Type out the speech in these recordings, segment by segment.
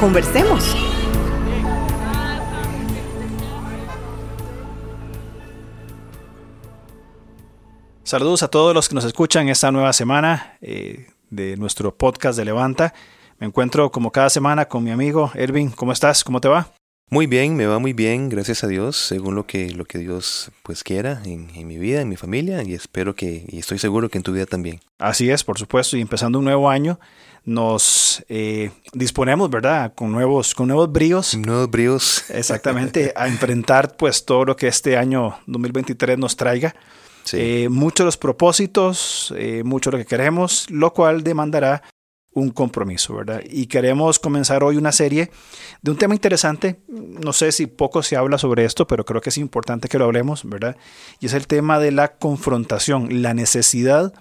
Conversemos. Saludos a todos los que nos escuchan esta nueva semana eh, de nuestro podcast de Levanta. Me encuentro como cada semana con mi amigo Ervin. ¿Cómo estás? ¿Cómo te va? Muy bien, me va muy bien, gracias a Dios, según lo que, lo que Dios pues quiera en, en, mi vida, en mi familia, y espero que, y estoy seguro que en tu vida también. Así es, por supuesto, y empezando un nuevo año, nos eh, disponemos, ¿verdad? Con nuevos, con nuevos bríos. Nuevos bríos. Exactamente, a enfrentar pues todo lo que este año 2023 nos traiga. Sí. Eh, muchos los propósitos, eh, mucho lo que queremos, lo cual demandará un compromiso, ¿verdad? Y queremos comenzar hoy una serie de un tema interesante. No sé si poco se habla sobre esto, pero creo que es importante que lo hablemos, ¿verdad? Y es el tema de la confrontación, la necesidad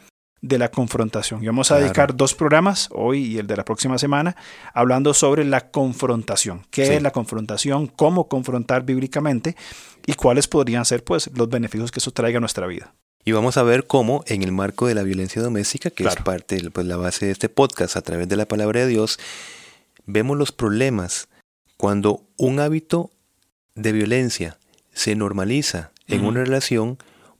de la confrontación. Y vamos a claro. dedicar dos programas, hoy y el de la próxima semana, hablando sobre la confrontación. ¿Qué sí. es la confrontación? ¿Cómo confrontar bíblicamente? ¿Y cuáles podrían ser pues, los beneficios que eso traiga a nuestra vida? Y vamos a ver cómo en el marco de la violencia doméstica, que claro. es parte, pues la base de este podcast a través de la palabra de Dios, vemos los problemas cuando un hábito de violencia se normaliza en uh -huh. una relación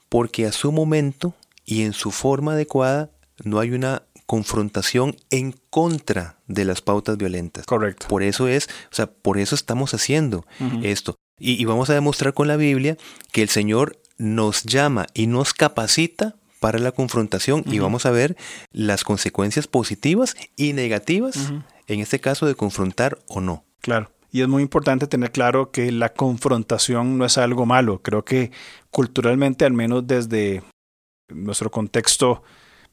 porque a su momento y en su forma adecuada no hay una confrontación en contra de las pautas violentas. Correcto. Por eso es, o sea, por eso estamos haciendo uh -huh. esto. Y, y, vamos a demostrar con la Biblia que el Señor nos llama y nos capacita para la confrontación uh -huh. y vamos a ver las consecuencias positivas y negativas, uh -huh. en este caso de confrontar o no. Claro. Y es muy importante tener claro que la confrontación no es algo malo. Creo que culturalmente, al menos desde nuestro contexto,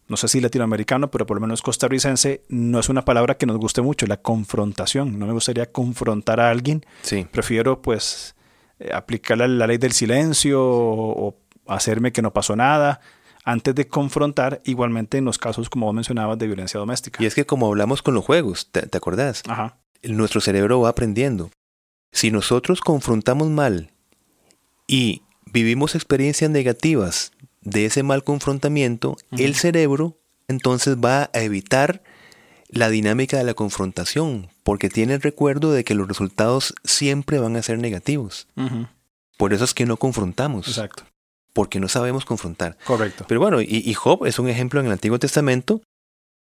no sé si latinoamericano, pero por lo menos costarricense, no es una palabra que nos guste mucho, la confrontación. No me gustaría confrontar a alguien. Sí. Prefiero pues aplicar la, la, ley del silencio o, o, hacerme que no pasó nada antes de confrontar, igualmente en los casos, como vos mencionabas, de violencia doméstica. Y es que como hablamos con los juegos, ¿te, te acordás? Ajá. Nuestro cerebro va aprendiendo. Si nosotros confrontamos mal y vivimos experiencias negativas de ese mal confrontamiento, uh -huh. el cerebro entonces va a evitar la dinámica de la confrontación, porque tiene el recuerdo de que los resultados siempre van a ser negativos. Uh -huh. Por eso es que no confrontamos. Exacto. Porque no sabemos confrontar. Correcto. Pero bueno, y, y Job es un ejemplo en el Antiguo Testamento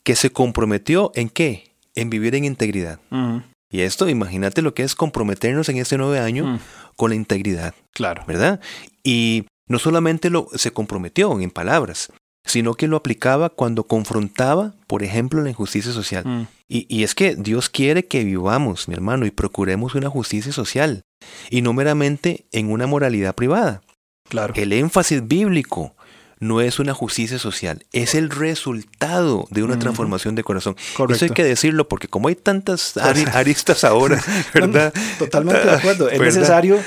que se comprometió en qué? En vivir en integridad. Uh -huh. Y esto, imagínate lo que es comprometernos en este nuevo año mm. con la integridad. Claro. ¿Verdad? Y no solamente lo, se comprometió en palabras, sino que lo aplicaba cuando confrontaba, por ejemplo, la injusticia social. Mm. Y, y, es que Dios quiere que vivamos, mi hermano, y procuremos una justicia social, y no meramente en una moralidad privada. Claro. El énfasis bíblico no es una justicia social, es el resultado de una transformación de corazón. Correcto. Eso hay que decirlo porque como hay tantas aristas ahora, ¿verdad? Totalmente de acuerdo. Es ¿verdad? necesario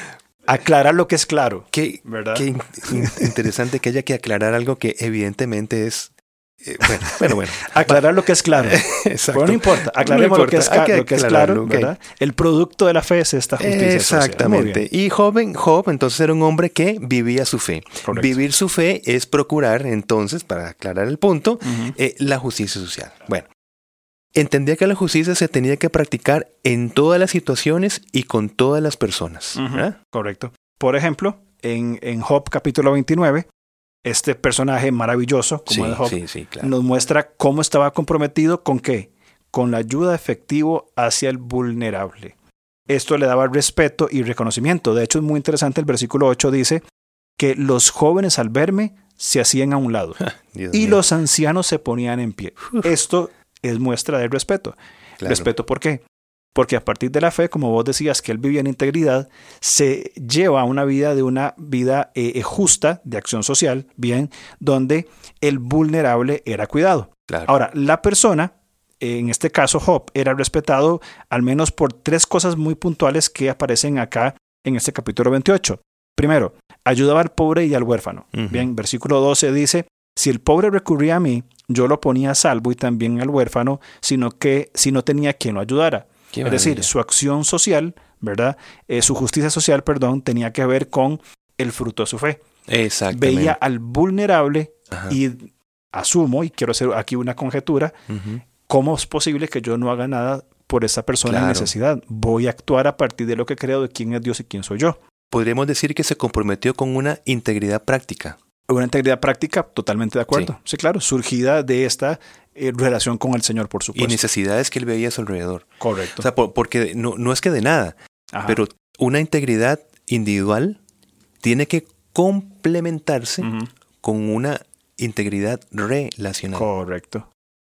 aclarar lo que es claro. Qué, ¿verdad? qué interesante que haya que aclarar algo que evidentemente es eh, bueno, bueno, bueno. Aclarar lo que es claro. Exacto. Bueno, no importa. Aclaremos no importa. Lo, que es, que lo que es claro, okay. ¿verdad? El producto de la fe es esta justicia Exactamente. Y joven, Job entonces era un hombre que vivía su fe. Correcto. Vivir su fe es procurar entonces, para aclarar el punto, uh -huh. eh, la justicia social. Bueno, entendía que la justicia se tenía que practicar en todas las situaciones y con todas las personas. Uh -huh. Correcto. Por ejemplo, en, en Job capítulo 29, este personaje maravilloso, como sí, es Job, sí, sí, claro. nos muestra cómo estaba comprometido con qué? Con la ayuda efectiva hacia el vulnerable. Esto le daba respeto y reconocimiento. De hecho, es muy interesante. El versículo 8 dice que los jóvenes al verme se hacían a un lado y mío. los ancianos se ponían en pie. Uf. Esto es muestra de respeto. Claro. ¿Respeto por qué? Porque a partir de la fe, como vos decías, que él vivía en integridad, se lleva a una vida de una vida eh, eh, justa, de acción social, bien, donde el vulnerable era cuidado. Claro. Ahora, la persona en este caso Job era respetado al menos por tres cosas muy puntuales que aparecen acá en este capítulo 28. Primero, ayudaba al pobre y al huérfano. Bien, versículo 12 dice, si el pobre recurría a mí, yo lo ponía a salvo y también al huérfano, sino que si no tenía quien lo ayudara. es decir, su acción social, ¿verdad? Eh, su justicia social, perdón, tenía que ver con el fruto de su fe. Exactamente. Veía al vulnerable y asumo, y quiero hacer aquí una conjetura, ¿cómo es posible que yo no haga nada por esa persona en necesidad? Voy a actuar a partir de lo que creo de quién es Dios y quién soy yo. Podríamos decir que se comprometió con una integridad práctica. Una integridad práctica, totalmente de acuerdo. Sí, claro, surgida de esta eh, relación con el Señor, por supuesto. Y necesidades que él veía a su alrededor. Correcto. O sea, porque no, no es que de nada, pero una integridad individual tiene que complementarse con una integridad relacional. Correcto.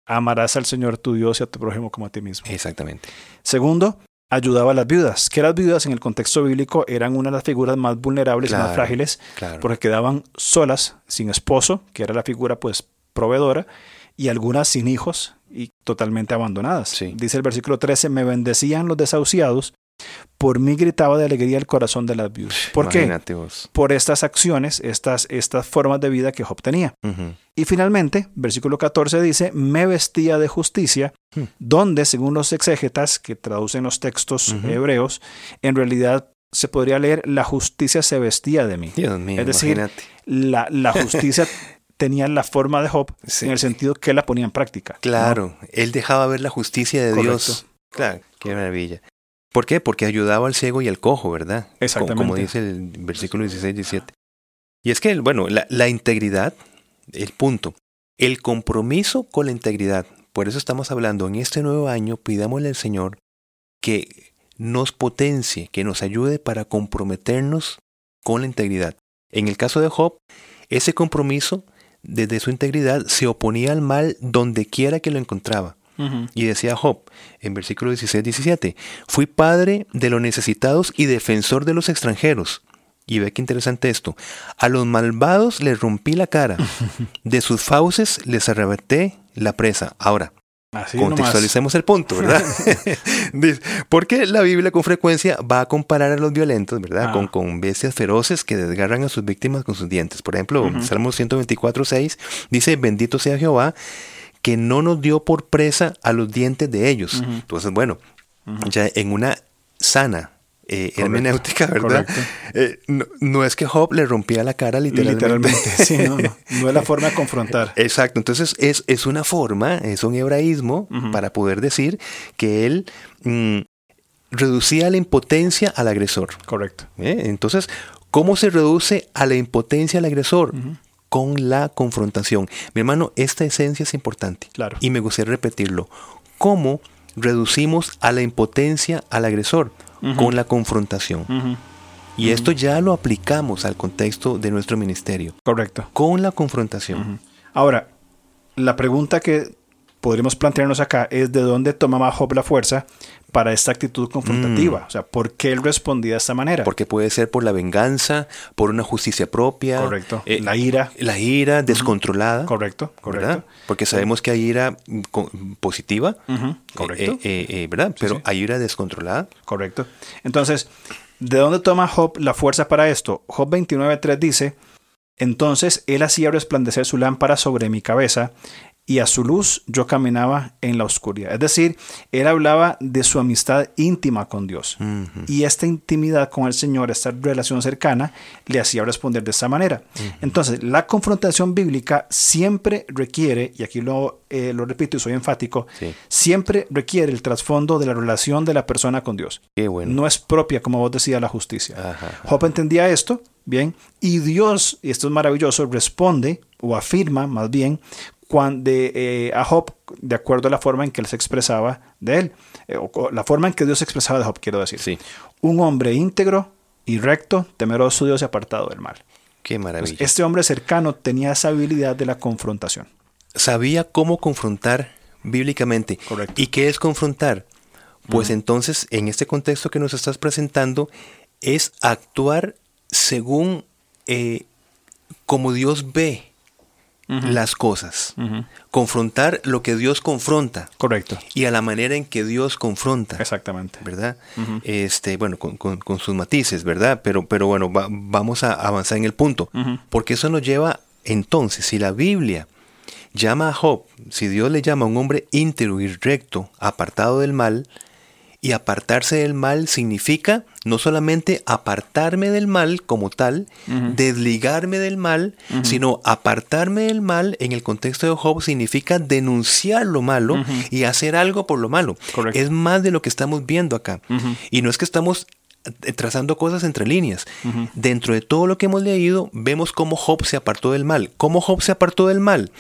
Amarás al Señor tu Dios y a tu prójimo como a ti mismo. Exactamente. Segundo, ayudaba a las viudas, que las viudas en el contexto bíblico eran una de las figuras más vulnerables y más frágiles, porque quedaban solas, sin esposo, que era la figura pues proveedora, y algunas sin hijos y totalmente abandonadas. Dice el versículo 13, me bendecían los desahuciados por mí gritaba de alegría el corazón de las viudas. ¿Por qué? Por estas acciones, estas, estas formas de vida que Job tenía. Y finalmente, versículo 14 dice, me vestía de justicia, hmm. donde, según los exégetas que traducen los textos hebreos, en realidad se podría leer, la justicia se vestía de mí. es decir, la, la, justicia tenía la forma de Job en el sentido que la ponía en práctica. Claro, él dejaba ver la justicia de Dios. Claro, qué maravilla. ¿Por qué? Porque ayudaba al ciego y al cojo, ¿verdad? Exactamente. Como, dice el versículo 16 y 17. Y es que, bueno, la, la integridad, el punto, el compromiso con la integridad. Por eso estamos hablando en este nuevo año, pidámosle al Señor que nos potencie, que nos ayude para comprometernos con la integridad. En el caso de Job, ese compromiso desde su integridad se oponía al mal donde quiera que lo encontraba. Y decía Job en versículo 16-17, fui padre de los necesitados y defensor de los extranjeros. Y ve qué interesante esto. A los malvados les rompí la cara, de sus fauces les arrebaté la presa. Ahora, contextualicemos el punto, ¿verdad? Porque la Biblia con frecuencia va a comparar a los violentos, ¿verdad? Con, ah. con, bestias feroces que desgarran a sus víctimas con sus dientes. Por ejemplo, Salmo 124, 6 dice, bendito sea Jehová que no nos dio por presa a los dientes de ellos. Entonces, bueno, ya en una sana eh, hermenéutica, ¿verdad? Eh, no, es que Job le rompía la cara literalmente. Literalmente, sí, no, no, es la forma de confrontar. Exacto, entonces es, es una forma, es un hebraísmo para poder decir que él mm, reducía la impotencia al agresor. Correcto. ¿Eh? Entonces, ¿cómo se reduce a la impotencia al agresor? Con la confrontación. Mi hermano, esta esencia es importante. Claro. Y me gustaría repetirlo. ¿Cómo reducimos a la impotencia al agresor? Con la confrontación. Y esto ya lo aplicamos al contexto de nuestro ministerio. Correcto. Con la confrontación. Ahora, la pregunta que podríamos plantearnos acá es de dónde tomaba Job la fuerza para esta actitud confrontativa. Mm. O sea, ¿por qué él respondía de esta manera? Porque puede ser por la venganza, por una justicia propia. Correcto. Eh, la ira. La ira descontrolada. Correcto, correcto. Porque sabemos que hay ira positiva. Correcto. Eh, eh, ¿Verdad? Pero hay ira descontrolada. Correcto. Entonces, ¿de dónde toma Job la fuerza para esto? Job 29.3 dice, entonces él hacía resplandecer su lámpara sobre mi cabeza y a su luz yo caminaba en la oscuridad. Es decir, él hablaba de su amistad íntima con Dios. Y esta intimidad con el Señor, esta relación cercana, le hacía responder de esta manera. Entonces, la confrontación bíblica siempre requiere, y aquí lo, eh, lo repito y soy enfático, siempre requiere el trasfondo de la relación de la persona con Dios. No es propia, como vos decías, la justicia. Job entendía esto, bien, y Dios, y esto es maravilloso, responde o afirma más bien cuando, eh, a Job de acuerdo a la forma en que él se expresaba de él, eh, o, la forma en que Dios se expresaba de Job, quiero decir. Sí. Un hombre íntegro y recto, temeroso de Dios y apartado del mal. Qué maravilla. este hombre cercano tenía esa habilidad de la confrontación. Sabía cómo confrontar bíblicamente. Correcto. ¿Y qué es confrontar? Pues entonces, en este contexto que nos estás presentando, es actuar según eh, como Dios ve las cosas. Confrontar lo que Dios confronta. Correcto. Y a la manera en que Dios confronta. Exactamente. ¿Verdad? este, bueno, con, sus matices, ¿verdad? Pero, pero bueno, vamos a avanzar en el punto. Porque eso nos lleva, entonces, si la Biblia llama a Job, si Dios le llama a un hombre íntegro y recto, apartado del mal, y apartarse del mal significa no solamente apartarme del mal como tal, desligarme del mal, sino apartarme del mal en el contexto de Job significa denunciar lo malo y hacer algo por lo malo. Es más de lo que estamos viendo acá. Y no es que estamos eh, trazando cosas entre líneas. Dentro de todo lo que hemos leído, vemos cómo Job se apartó del mal. ¿Cómo Job se apartó del mal?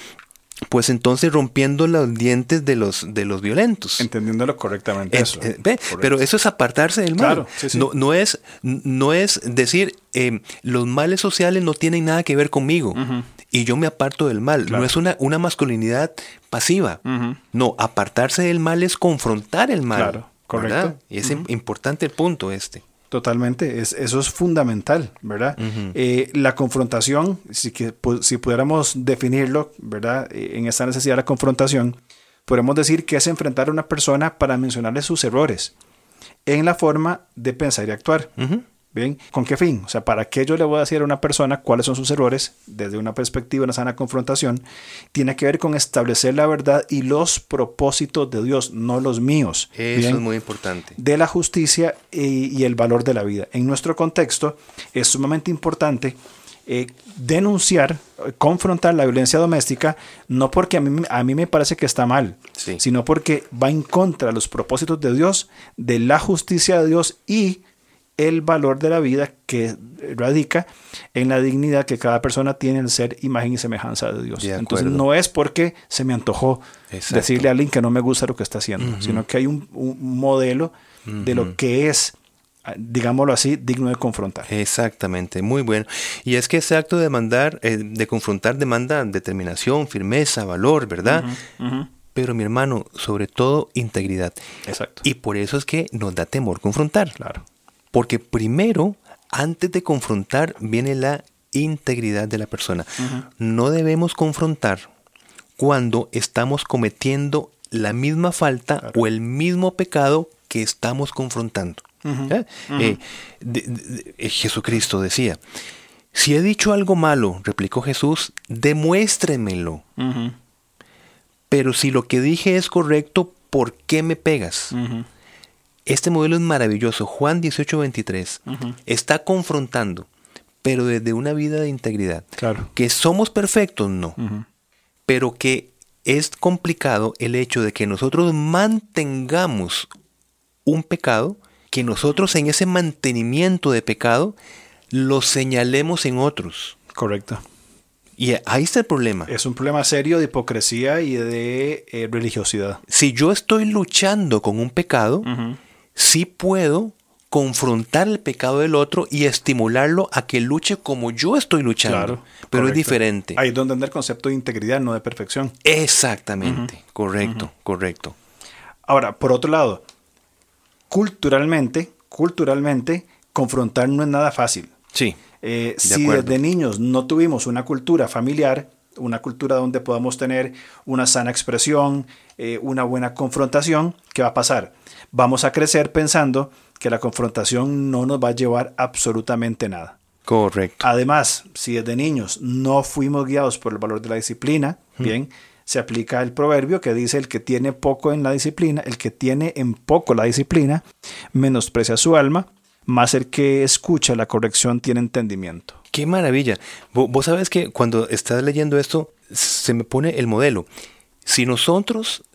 Pues entonces rompiendo los dientes de los, de los violentos. Entendiéndolo correctamente. eso. Eh, pero eso es apartarse del mal. No, no, es, no es decir, eh, los males sociales no tienen nada que ver conmigo. Y yo me aparto del mal. No es una, una masculinidad pasiva. No, apartarse del mal es confrontar el mal. Claro, correcto. Y es importante el punto este. Totalmente, es, eso es fundamental, ¿verdad? Eh, la confrontación, si, que, si pudiéramos definirlo, ¿verdad? Eh, en esta necesidad de la confrontación, podemos decir que es enfrentar a una persona para mencionarle sus errores en la forma de pensar y actuar. Bien, ¿con qué fin? O sea, ¿para qué yo le voy a decir a una persona cuáles son sus errores desde una perspectiva de una sana confrontación? Tiene que ver con establecer la verdad y los propósitos de Dios, no los míos. Eso es muy importante. De la justicia y, el valor de la vida. En nuestro contexto es sumamente importante eh, denunciar, confrontar la violencia doméstica, no porque a mí, a mí me parece que está mal, sino porque va en contra de los propósitos de Dios, de la justicia de Dios y el valor de la vida que radica en la dignidad que cada persona tiene en ser imagen y semejanza de Dios. Entonces no es porque se me antojó decirle a alguien que no me gusta lo que está haciendo, sino que hay un, modelo de lo que es digámoslo así, digno de confrontar. Exactamente, muy bueno. Y es que ese acto de mandar, eh, de confrontar demanda determinación, firmeza, valor, ¿verdad? Pero mi hermano, sobre todo integridad. Exacto. Y por eso es que nos da temor confrontar. Claro. Porque primero, antes de confrontar, viene la integridad de la persona. No debemos confrontar cuando estamos cometiendo la misma falta o el mismo pecado que estamos confrontando. ¿Eh? Eh, eh, Jesucristo decía, si he dicho algo malo, replicó Jesús, demuéstremelo. Pero si lo que dije es correcto, ¿por qué me pegas? Este modelo es maravilloso. Juan 18:23 está confrontando, pero desde una vida de integridad. Claro. Que somos perfectos, no. Pero que es complicado el hecho de que nosotros mantengamos un pecado, que nosotros en ese mantenimiento de pecado lo señalemos en otros. Correcto. Y ahí está el problema. Es un problema serio de hipocresía y de eh, religiosidad. Si yo estoy luchando con un pecado, sí puedo confrontar el pecado del otro y estimularlo a que luche como yo estoy luchando. pero es diferente. Ahí es donde anda el concepto de integridad, no de perfección. Exactamente, correcto, correcto. Ahora, por otro lado, culturalmente, culturalmente, confrontar no es nada fácil. Sí. Eh, si desde niños no tuvimos una cultura familiar, una cultura donde podamos tener una sana expresión, eh, una buena confrontación, ¿qué va a pasar? Vamos a crecer pensando que la confrontación no nos va a llevar absolutamente nada. Correcto. Además, si desde niños no fuimos guiados por el valor de la disciplina, bien, se aplica el proverbio que dice el que tiene poco en la disciplina, el que tiene en poco la disciplina, menosprecia su alma, más el que escucha la corrección tiene entendimiento. Qué maravilla. Vos sabes que cuando estás leyendo esto, se me pone el modelo. Si nosotros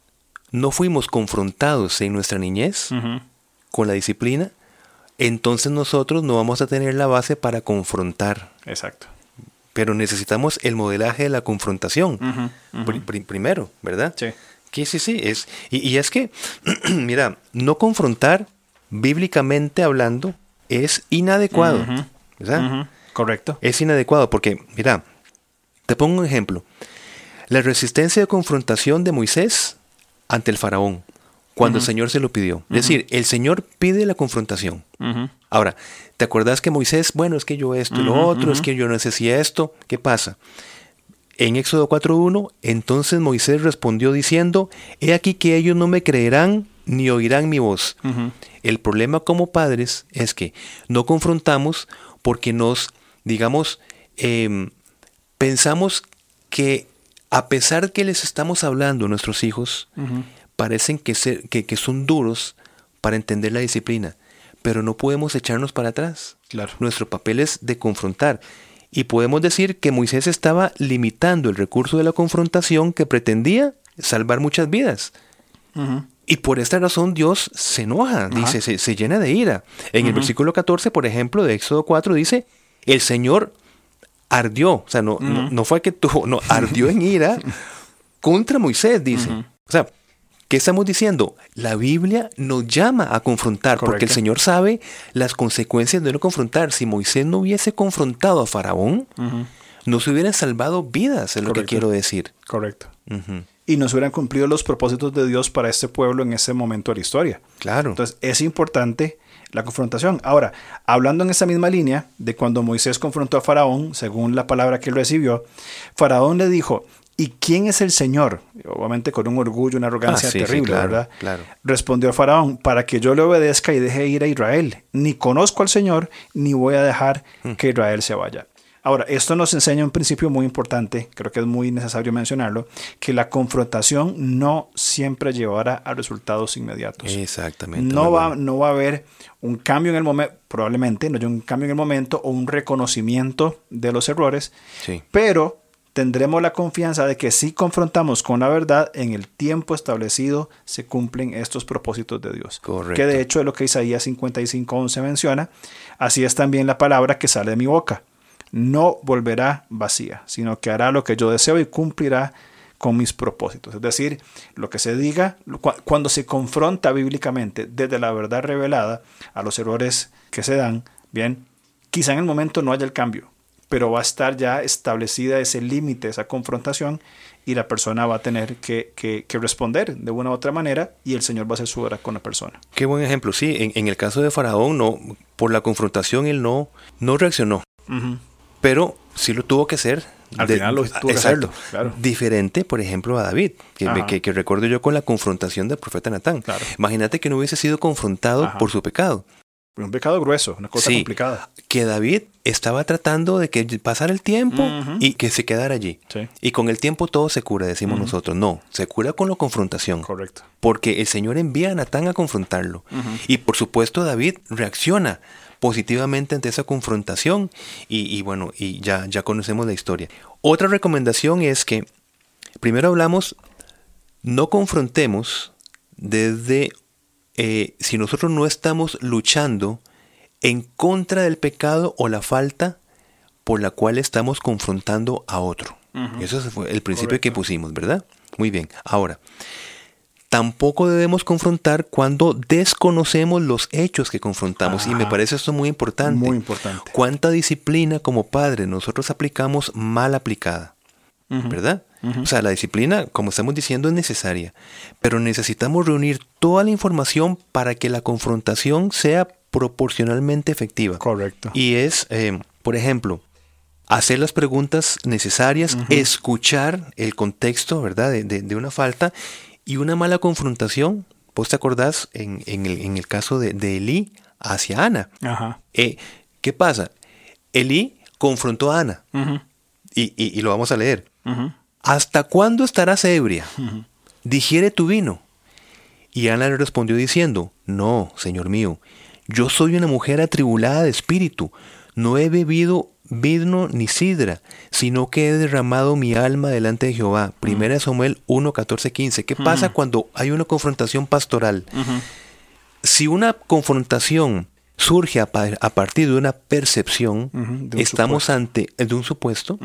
no fuimos confrontados en nuestra niñez con la disciplina, entonces nosotros no vamos a tener la base para confrontar. Exacto. Pero necesitamos el modelaje de la confrontación primero, ¿verdad? Sí. Que sí, sí. Es, y es que, mira, no confrontar, bíblicamente hablando, es inadecuado. ¿verdad? Correcto. Es inadecuado porque, mira, te pongo un ejemplo. La resistencia de confrontación de Moisés ante el faraón, cuando el Señor se lo pidió. Es decir, el Señor pide la confrontación. Ahora, ¿te acuerdas que Moisés, bueno, es que yo esto y lo otro, es que yo no sé si esto, ¿qué pasa? en Éxodo 4.1, entonces Moisés respondió diciendo, He aquí que ellos no me creerán ni oirán mi voz. El problema como padres es que no confrontamos porque nos, digamos, em, pensamos que a pesar que les estamos hablando a nuestros hijos, parecen que, que, son duros para entender la disciplina, pero no podemos echarnos para atrás. Claro. Nuestro papel es de confrontar. Y podemos decir que Moisés estaba limitando el recurso de la confrontación que pretendía salvar muchas vidas. Y por esta razón Dios se enoja, dice, se, llena de ira. En el versículo 14, por ejemplo, de Éxodo 4, dice, el Señor ardió, o sea, no, no, fue que tuvo, no, ardió en ira contra Moisés, dice. O sea, ¿Qué estamos diciendo? La Biblia nos llama a confrontar, porque el Señor sabe las consecuencias de no confrontar. Si Moisés no hubiese confrontado a Faraón, no se hubieran salvado vidas, es lo que quiero decir. Correcto. Y no se hubieran cumplido los propósitos de Dios para este pueblo en ese momento de la historia. Claro. Entonces, es importante la confrontación. Ahora, hablando en esa misma línea de cuando Moisés confrontó a Faraón, según la palabra que él recibió, Faraón le dijo, ¿Y quién es el Señor? Obviamente con un orgullo, una arrogancia ah, terrible, ¿verdad? Claro. Respondió Faraón, para que yo le obedezca y deje ir a Israel. Ni conozco al Señor, ni voy a dejar hmm. que Israel se vaya. Ahora, esto nos enseña un principio muy importante, creo que es muy necesario mencionarlo, que la confrontación no siempre llevará a resultados inmediatos. Exactamente. No va, no va a haber un cambio en el momento, probablemente no hay un cambio en el momento o un reconocimiento de los errores, sí. pero tendremos la confianza de que si confrontamos con la verdad, en el tiempo establecido se cumplen estos propósitos de Dios. Correcto. Que de hecho es lo que Isaías 55.11 menciona. Así es también la palabra que sale de mi boca. No volverá vacía, sino que hará lo que yo deseo y cumplirá con mis propósitos. Es decir, lo que se diga, cuando se confronta bíblicamente desde la verdad revelada a los errores que se dan, bien, quizá en el momento no haya el cambio, pero va a estar ya establecida ese límite, esa confrontación, y la persona va a tener que, responder de una u otra manera y el Señor va a hacer su obra con la persona. Qué buen ejemplo, sí, en, el caso de Faraón, no, por la confrontación él no, no reaccionó, pero sí lo tuvo que hacer. Al final lo tuvo que hacerlo, claro. Diferente, por ejemplo, a David, que, que, recuerdo yo con la confrontación del profeta Natán. Imagínate que no hubiese sido confrontado por su pecado. Un pecado grueso, una cosa complicada. Que David estaba tratando de que pasara el tiempo y que se quedara allí. Y con el tiempo todo se cura, decimos nosotros. No, se cura con la confrontación. Correcto. Porque el Señor envía a Natán a confrontarlo. Y por supuesto David reacciona positivamente ante esa confrontación y, bueno, y ya, ya conocemos la historia. Otra recomendación es que primero hablamos, no confrontemos desde eh, si nosotros no estamos luchando en contra del pecado o la falta por la cual estamos confrontando a otro. Eso fue el principio que pusimos, ¿verdad? Muy bien. Ahora, tampoco debemos confrontar cuando desconocemos los hechos que confrontamos. y me parece esto muy importante. Muy importante. ¿Cuánta disciplina como padre nosotros aplicamos mal aplicada? ¿Verdad? O sea, la disciplina, como estamos diciendo, es necesaria, pero necesitamos reunir toda la información para que la confrontación sea proporcionalmente efectiva. Correcto. Y es, eh, por ejemplo, hacer las preguntas necesarias, escuchar el contexto, ¿verdad?, de, una falta y una mala confrontación. ¿Vos te acordás en, el, caso de, de Elí hacia Ana? Ajá. Eh, ¿Qué pasa? Elí confrontó a Ana. y, lo vamos a leer. ¿Hasta cuándo estarás ebria? Digiere tu vino. Y Ana le respondió diciendo, No, señor mío, yo soy una mujer atribulada de espíritu, no he bebido vino ni sidra, sino que he derramado mi alma delante de Jehová. Primera Samuel 1, 14, 15. ¿Qué pasa cuando hay una confrontación pastoral? Si una confrontación surge a, partir de una percepción, estamos ante de un supuesto,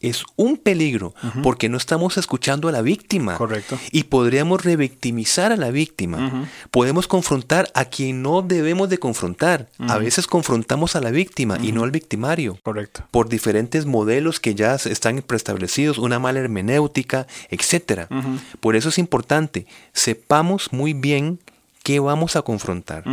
es un peligro porque no estamos escuchando a la víctima. Correcto. Y podríamos revictimizar a la víctima. Podemos confrontar a quien no debemos de confrontar. A veces confrontamos a la víctima y no al victimario. Correcto. Por diferentes modelos que ya están preestablecidos, una mala hermenéutica, etc. Por eso es importante, sepamos muy bien qué vamos a confrontar.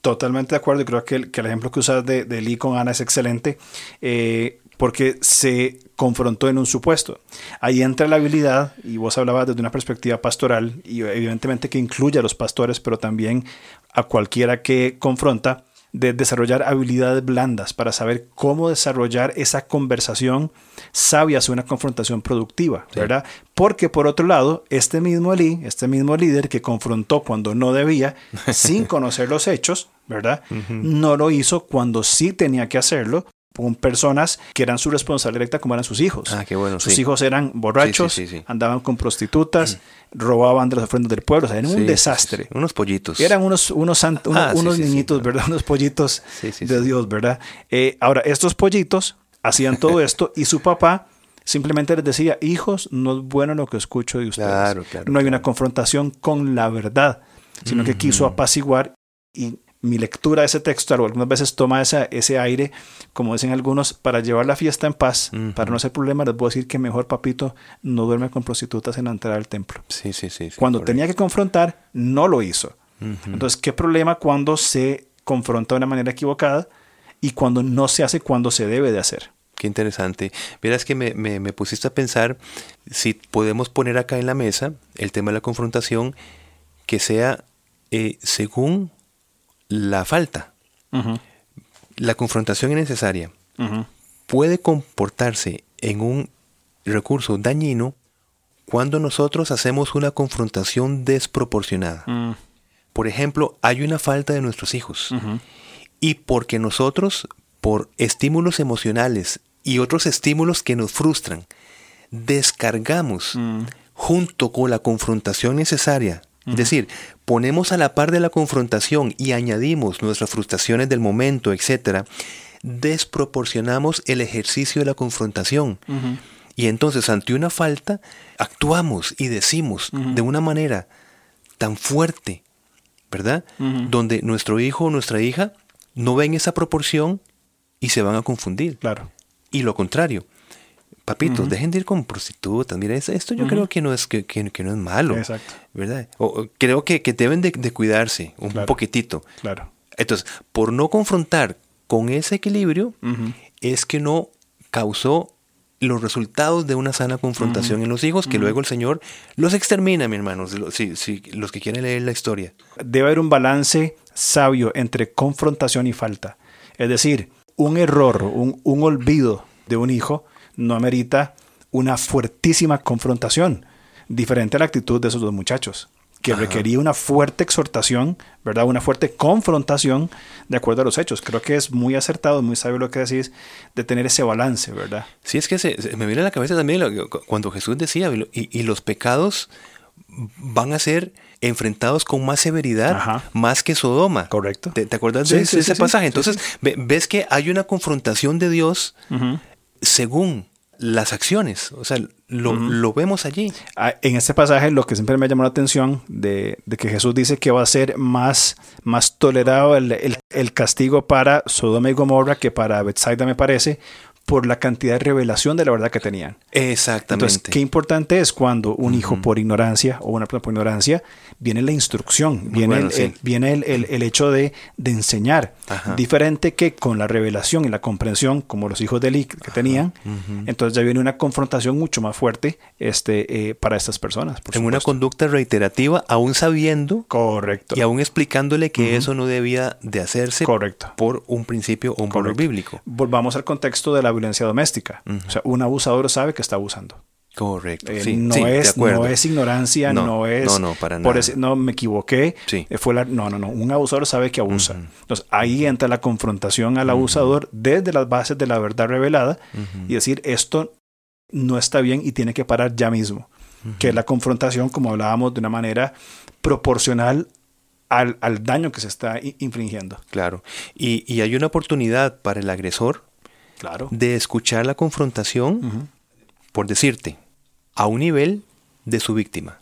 Totalmente de acuerdo. Creo que el, que el ejemplo que usas de, de, Lee con Ana es excelente. Eh, porque se confrontó en un supuesto. Ahí entra la habilidad, y vos hablabas desde una perspectiva pastoral, y evidentemente que incluye a los pastores, pero también a cualquiera que confronta, de desarrollar habilidades blandas para saber cómo desarrollar esa conversación sabia hacia una confrontación productiva, ¿verdad? Porque por otro lado, este mismo Eli, este mismo líder que confrontó cuando no debía, sin conocer los hechos, ¿verdad? No lo hizo cuando sí tenía que hacerlo, con personas que eran su responsabilidad directa como eran sus hijos. Ah, qué bueno, sus hijos eran borrachos, andaban con prostitutas, robaban de las ofrendas del pueblo, o sea, eran un desastre. Unos pollitos. Eran unos, unos, ah, unos niñitos, ¿verdad? Unos pollitos de Dios, ¿verdad? Eh, ahora, estos pollitos hacían todo esto y su papá simplemente les decía, hijos, no es bueno lo que escucho de ustedes. Claro, claro, no hay una confrontación con la verdad, sino que quiso apaciguar y mi lectura de ese texto algunas veces toma esa, ese aire, como dicen algunos, para llevar la fiesta en paz, para no hacer problema, les a decir que mejor papito no duerme con prostitutas en la entrada del templo. Sí, sí, sí. cuando tenía que confrontar, no lo hizo. Entonces, ¿qué problema cuando se confronta de una manera equivocada y cuando no se hace cuando se debe de hacer? Qué interesante. Verás que me, me, pusiste a pensar si podemos poner acá en la mesa el tema de la confrontación que sea eh, según la falta. La confrontación es necesaria. Puede comportarse en un recurso dañino cuando nosotros hacemos una confrontación desproporcionada. Mm. Por ejemplo, hay una falta de nuestros hijos. Y porque nosotros, por estímulos emocionales y otros estímulos que nos frustran, descargamos mm. junto con la confrontación necesaria es decir, ponemos a la par de la confrontación y añadimos nuestras frustraciones del momento, etc., desproporcionamos el ejercicio de la confrontación. Y entonces ante una falta, actuamos y decimos de una manera tan fuerte, ¿verdad? Donde nuestro hijo o nuestra hija no ven esa proporción y se van a confundir. Claro. Y lo contrario, papitos, dejen de ir con prostitutas. Mira, esto yo creo que no es que, no es malo. Exacto. ¿Verdad? O, creo que, deben de, cuidarse un poquitito. Claro. Entonces, por no confrontar con ese equilibrio, es que no causó los resultados de una sana confrontación en los hijos, que luego el Señor los extermina, mi hermanos, si, los que quieren leer la historia. Debe haber un balance sabio entre confrontación y falta. Es decir, un error, un, un olvido de un hijo no amerita una fuertísima confrontación, diferente a la actitud de esos dos muchachos, que requería una fuerte exhortación, ¿verdad? Una fuerte confrontación de acuerdo a los hechos. Creo que es muy acertado, muy sabio lo que decís, de tener ese balance, ¿verdad? Sí, es que me viene a la cabeza también cuando Jesús decía, y, los pecados van a ser enfrentados con más severidad, más que Sodoma. Correcto. ¿Te, acuerdas de, ese, pasaje? Entonces, ves que hay una confrontación de Dios según las acciones. O sea, lo, vemos allí. Ah, en este pasaje lo que siempre me llamó la atención de, que Jesús dice que va a ser más, más tolerado el, el, castigo para Sodoma y Gomorra que para Bethsaida me parece, por la cantidad de revelación de la verdad que tenían. Exactamente. Entonces, qué importante es cuando un hijo por ignorancia o una persona por ignorancia, viene la instrucción, viene, el, viene el, hecho de, enseñar. Diferente que con la revelación y la comprensión, como los hijos de Eli que tenían, entonces ya viene una confrontación mucho más fuerte este, eh, para estas personas. en una conducta reiterativa, aún sabiendo. Correcto. Y aún explicándole que eso no debía de hacerse Correcto. por un principio o un valor bíblico. Volvamos al contexto de la violencia doméstica. O sea, un abusador sabe que está abusando. Correcto. Eh, no, es, no es ignorancia, no, es. No, no, para nada. no, me equivoqué. Eh, fue la, no, no, no. Un abusador sabe que abusa. Entonces ahí entra la confrontación al abusador desde las bases de la verdad revelada y decir esto no está bien y tiene que parar ya mismo. Que es la confrontación, como hablábamos, de una manera proporcional al, al daño que se está infringiendo. Claro. Y, y hay una oportunidad para el agresor de escuchar la confrontación, por decirte, a un nivel de su víctima.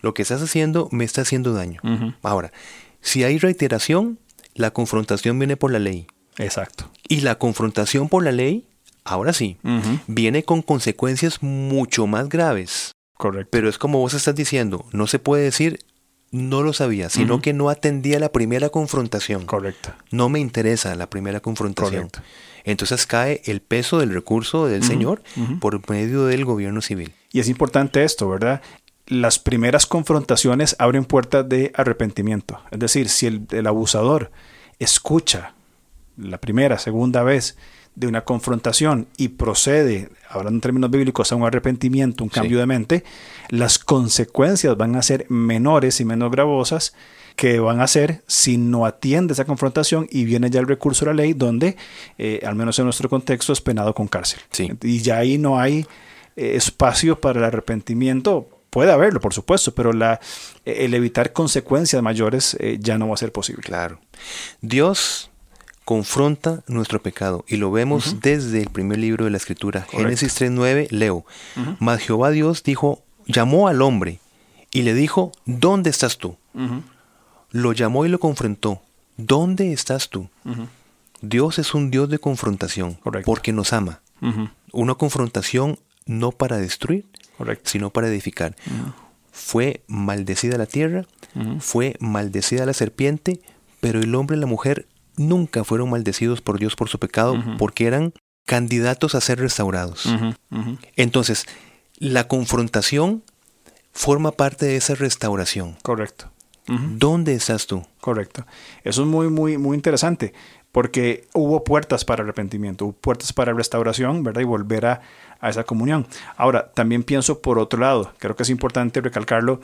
Lo que estás haciendo me está haciendo daño. Ahora, si hay reiteración, la confrontación viene por la ley. Exacto. Y la confrontación por la ley, ahora sí, viene con consecuencias mucho más graves. Correcto. Pero es como vos estás diciendo, no se puede decir no lo sabía, sino que no atendía la primera confrontación. Correcto. No me interesa la primera confrontación. Correcto. Entonces cae el peso del recurso del Señor por medio del gobierno civil. Y es importante esto, ¿verdad? Las primeras confrontaciones abren puertas de arrepentimiento. Es decir, si el, abusador escucha la primera, segunda vez de una confrontación y procede, hablando en términos bíblicos, a un arrepentimiento, un cambio de mente, las consecuencias van a ser menores y menos gravosas que van a hacer si no atiende esa confrontación y viene ya el recurso de la ley donde, eh, al menos en nuestro contexto, es penado con cárcel. Y ya ahí no hay eh, espacio para el arrepentimiento. Puede haberlo, por supuesto, pero la, el evitar consecuencias mayores eh, ya no va a ser posible. Claro. Dios confronta nuestro pecado y lo vemos desde el primer libro de la Escritura. Génesis 3.9, leo. Mas Jehová Dios dijo, llamó al hombre y le dijo, ¿dónde estás tú? Lo llamó y lo confrontó. ¿Dónde estás tú? Dios es un Dios de confrontación porque nos ama. Una confrontación no para destruir, sino para edificar. Fue maldecida la tierra, fue maldecida la serpiente, pero el hombre y la mujer nunca fueron maldecidos por Dios por su pecado porque eran candidatos a ser restaurados. Entonces, la confrontación forma parte de esa restauración. Correcto. ¿Dónde estás tú? Correcto. Eso es muy, muy, muy interesante porque hubo puertas para arrepentimiento, hubo puertas para restauración, ¿verdad? Y volver a, esa comunión. Ahora, también pienso por otro lado, creo que es importante recalcarlo,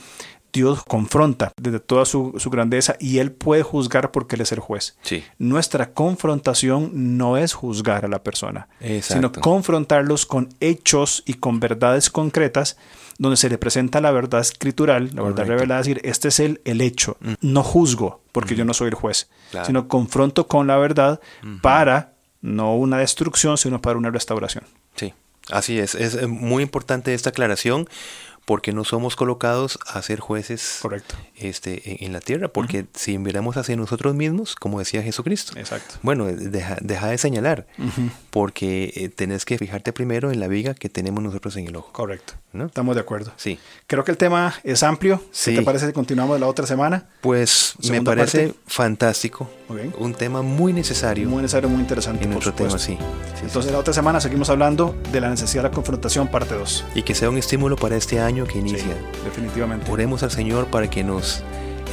Dios confronta desde toda su, grandeza y Él puede juzgar porque Él es el juez. Sí. Nuestra confrontación no es juzgar a la persona, sino confrontarlos con hechos y con verdades concretas donde se le presenta la verdad escritural, la verdad revelada, decir, este es el, el hecho, mm. no juzgo porque yo mm. no soy el juez, sino confronto con la verdad para no una destrucción, sino para una restauración. Sí, así es, es muy importante esta aclaración porque no somos colocados a ser jueces Correcto. Este, en, la tierra, porque si miramos hacia nosotros mismos, como decía Jesucristo, Exacto. bueno, deja, de señalar, porque eh, tenés que fijarte primero en la viga que tenemos nosotros en el ojo. Correcto. ¿no? Estamos de acuerdo. Sí. Creo que el tema es amplio. ¿Qué te parece si continuamos la otra semana? Pues me parece fantástico. Un tema muy necesario. Muy necesario, muy interesante. En otro tema, sí. Entonces la otra semana seguimos hablando de la necesidad de la confrontación, parte 2. Y que sea un estímulo para este año que inicia. definitivamente. Oremos al Señor para que nos...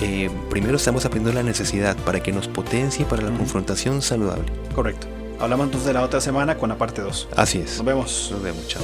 Eh, primero estamos aprendiendo la necesidad, para que nos potencie para la confrontación saludable. Correcto. Hablamos entonces de la otra semana con la parte 2. Así es. Nos vemos. Nos vemos, chao.